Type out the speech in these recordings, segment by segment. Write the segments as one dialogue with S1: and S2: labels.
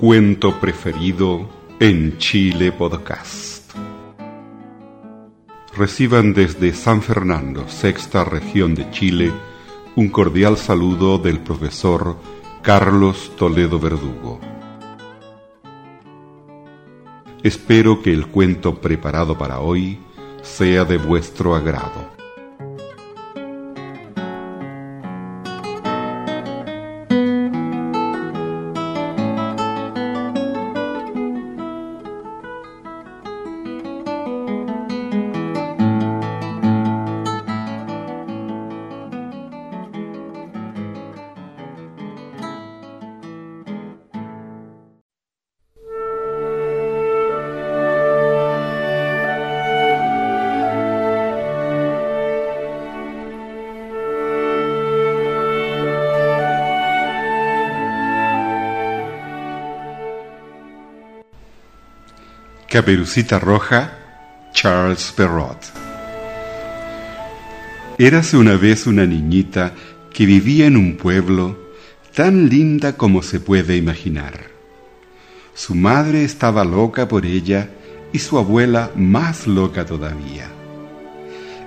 S1: cuento preferido en Chile Podcast. Reciban desde San Fernando, sexta región de Chile, un cordial saludo del profesor Carlos Toledo Verdugo. Espero que el cuento preparado para hoy sea de vuestro agrado. Caperucita Roja, Charles Perrault. Érase una vez una niñita que vivía en un pueblo tan linda como se puede imaginar. Su madre estaba loca por ella y su abuela más loca todavía.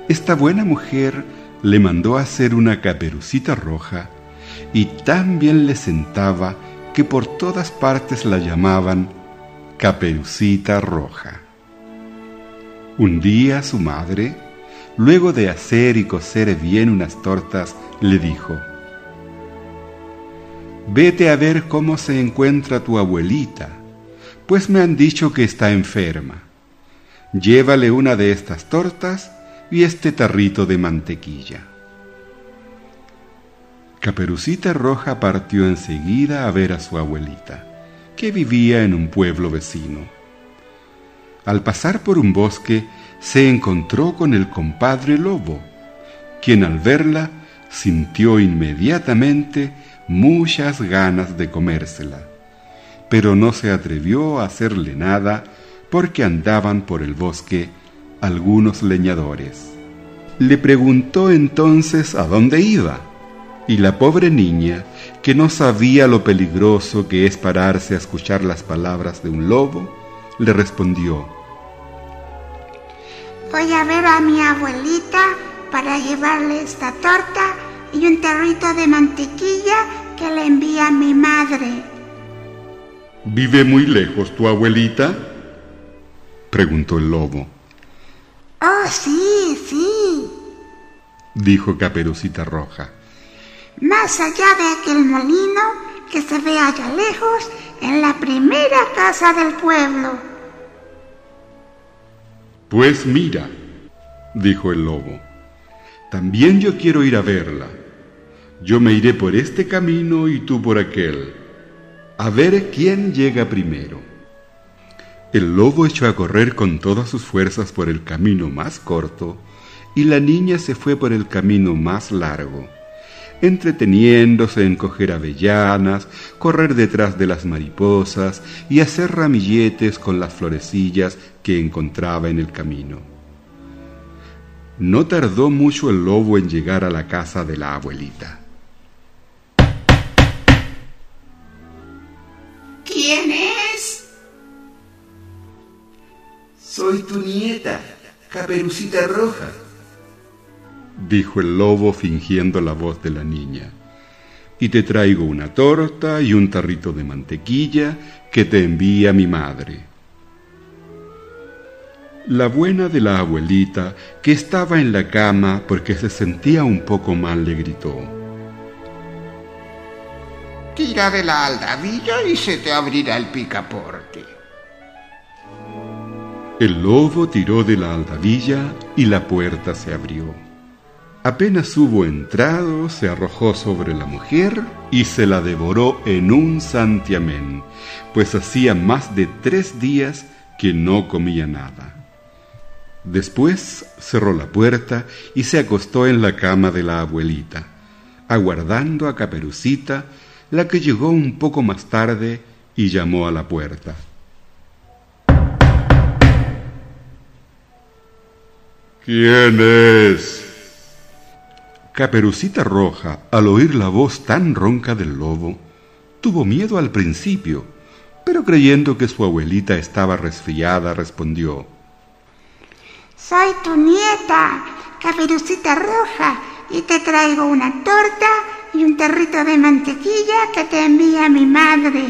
S1: Esta buena mujer le mandó hacer una caperucita roja y tan bien le sentaba que por todas partes la llamaban Caperucita Roja. Un día su madre, luego de hacer y cocer bien unas tortas, le dijo, Vete a ver cómo se encuentra tu abuelita, pues me han dicho que está enferma. Llévale una de estas tortas y este tarrito de mantequilla. Caperucita Roja partió enseguida a ver a su abuelita que vivía en un pueblo vecino. Al pasar por un bosque se encontró con el compadre lobo, quien al verla sintió inmediatamente muchas ganas de comérsela, pero no se atrevió a hacerle nada porque andaban por el bosque algunos leñadores. Le preguntó entonces a dónde iba, y la pobre niña que no sabía lo peligroso que es pararse a escuchar las palabras de un lobo, le respondió,
S2: Voy a ver a mi abuelita para llevarle esta torta y un tarrito de mantequilla que le envía mi madre.
S1: ¿Vive muy lejos tu abuelita? preguntó el lobo.
S2: Oh, sí, sí,
S1: dijo Caperucita Roja
S2: más allá de aquel molino que se ve allá lejos en la primera casa del pueblo.
S1: Pues mira, dijo el lobo, también yo quiero ir a verla. Yo me iré por este camino y tú por aquel, a ver quién llega primero. El lobo echó a correr con todas sus fuerzas por el camino más corto y la niña se fue por el camino más largo entreteniéndose en coger avellanas, correr detrás de las mariposas y hacer ramilletes con las florecillas que encontraba en el camino. No tardó mucho el lobo en llegar a la casa de la abuelita.
S2: ¿Quién es?
S3: Soy tu nieta, Caperucita Roja
S1: dijo el lobo fingiendo la voz de la niña. Y te traigo una torta y un tarrito de mantequilla que te envía mi madre. La buena de la abuelita, que estaba en la cama porque se sentía un poco mal, le gritó.
S4: Tira de la aldabilla y se te abrirá el picaporte.
S1: El lobo tiró de la aldabilla y la puerta se abrió. Apenas hubo entrado, se arrojó sobre la mujer y se la devoró en un santiamén, pues hacía más de tres días que no comía nada. Después cerró la puerta y se acostó en la cama de la abuelita, aguardando a Caperucita, la que llegó un poco más tarde y llamó a la puerta. ¿Quién es? Caperucita Roja, al oír la voz tan ronca del lobo, tuvo miedo al principio, pero creyendo que su abuelita estaba resfriada, respondió,
S2: Soy tu nieta, Caperucita Roja, y te traigo una torta y un territo de mantequilla que te envía mi madre.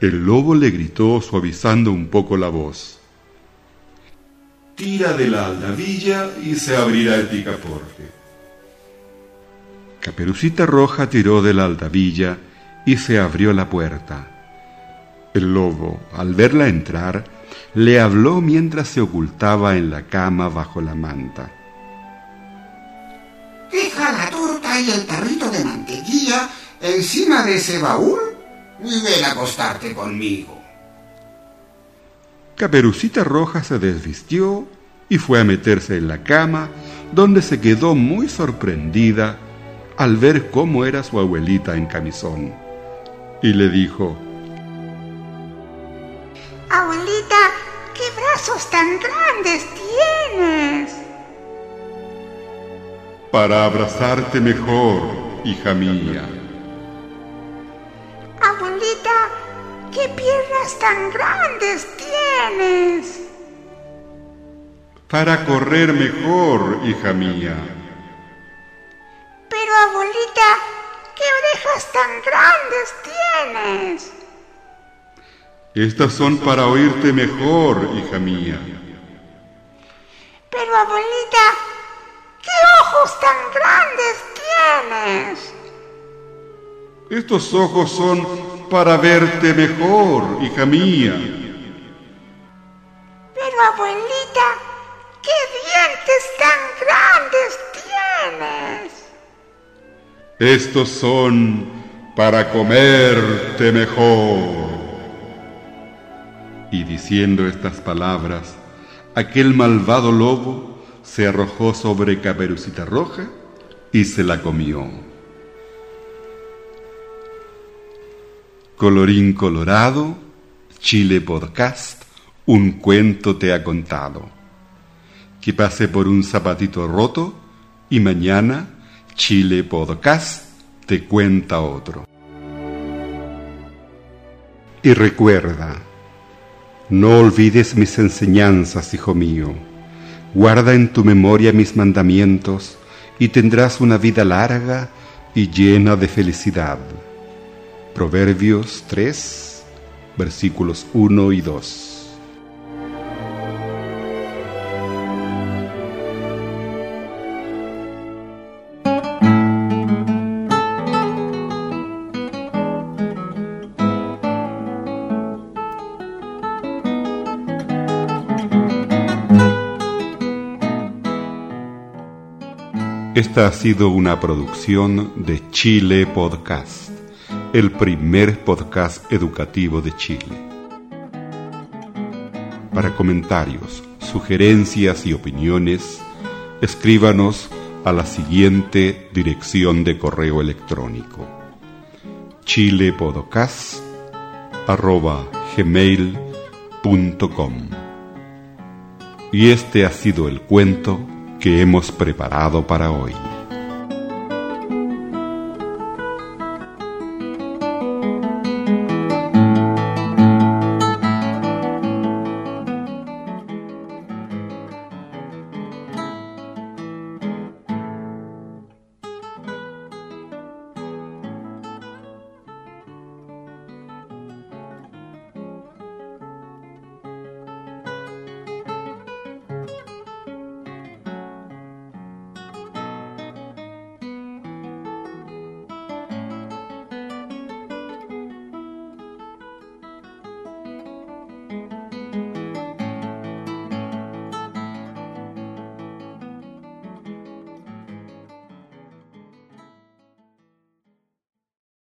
S1: El lobo le gritó suavizando un poco la voz. Tira de la aldabilla y se abrirá el picaporte. Caperucita Roja tiró de la aldabilla y se abrió la puerta. El lobo, al verla entrar, le habló mientras se ocultaba en la cama bajo la manta.
S4: Deja la torta y el tarrito de mantequilla encima de ese baúl y ven a acostarte conmigo.
S1: Caperucita Roja se desvistió y fue a meterse en la cama, donde se quedó muy sorprendida al ver cómo era su abuelita en camisón. Y le dijo,
S2: Abuelita, ¿qué brazos tan grandes tienes?
S1: Para abrazarte mejor, hija mía.
S2: Abuelita, ¿qué piernas tan grandes tienes?
S1: Para correr mejor, hija mía.
S2: Pero abuelita, ¿qué orejas tan grandes tienes?
S1: Estas son para oírte mejor, hija mía.
S2: Pero abuelita, ¿qué ojos tan grandes tienes?
S1: Estos ojos son para verte mejor, hija mía.
S2: Tan grandes tienes?
S1: Estos son para comerte mejor. Y diciendo estas palabras, aquel malvado lobo se arrojó sobre Caperucita Roja y se la comió. Colorín colorado, Chile Podcast, un cuento te ha contado. Que pase por un zapatito roto y mañana Chile Podcast te cuenta otro. Y recuerda, no olvides mis enseñanzas, hijo mío. Guarda en tu memoria mis mandamientos y tendrás una vida larga y llena de felicidad. Proverbios 3, versículos 1 y 2. Esta ha sido una producción de Chile Podcast, el primer podcast educativo de Chile. Para comentarios, sugerencias y opiniones, escríbanos a la siguiente dirección de correo electrónico chilepodcast.gmail.com Y este ha sido el cuento que hemos preparado para hoy.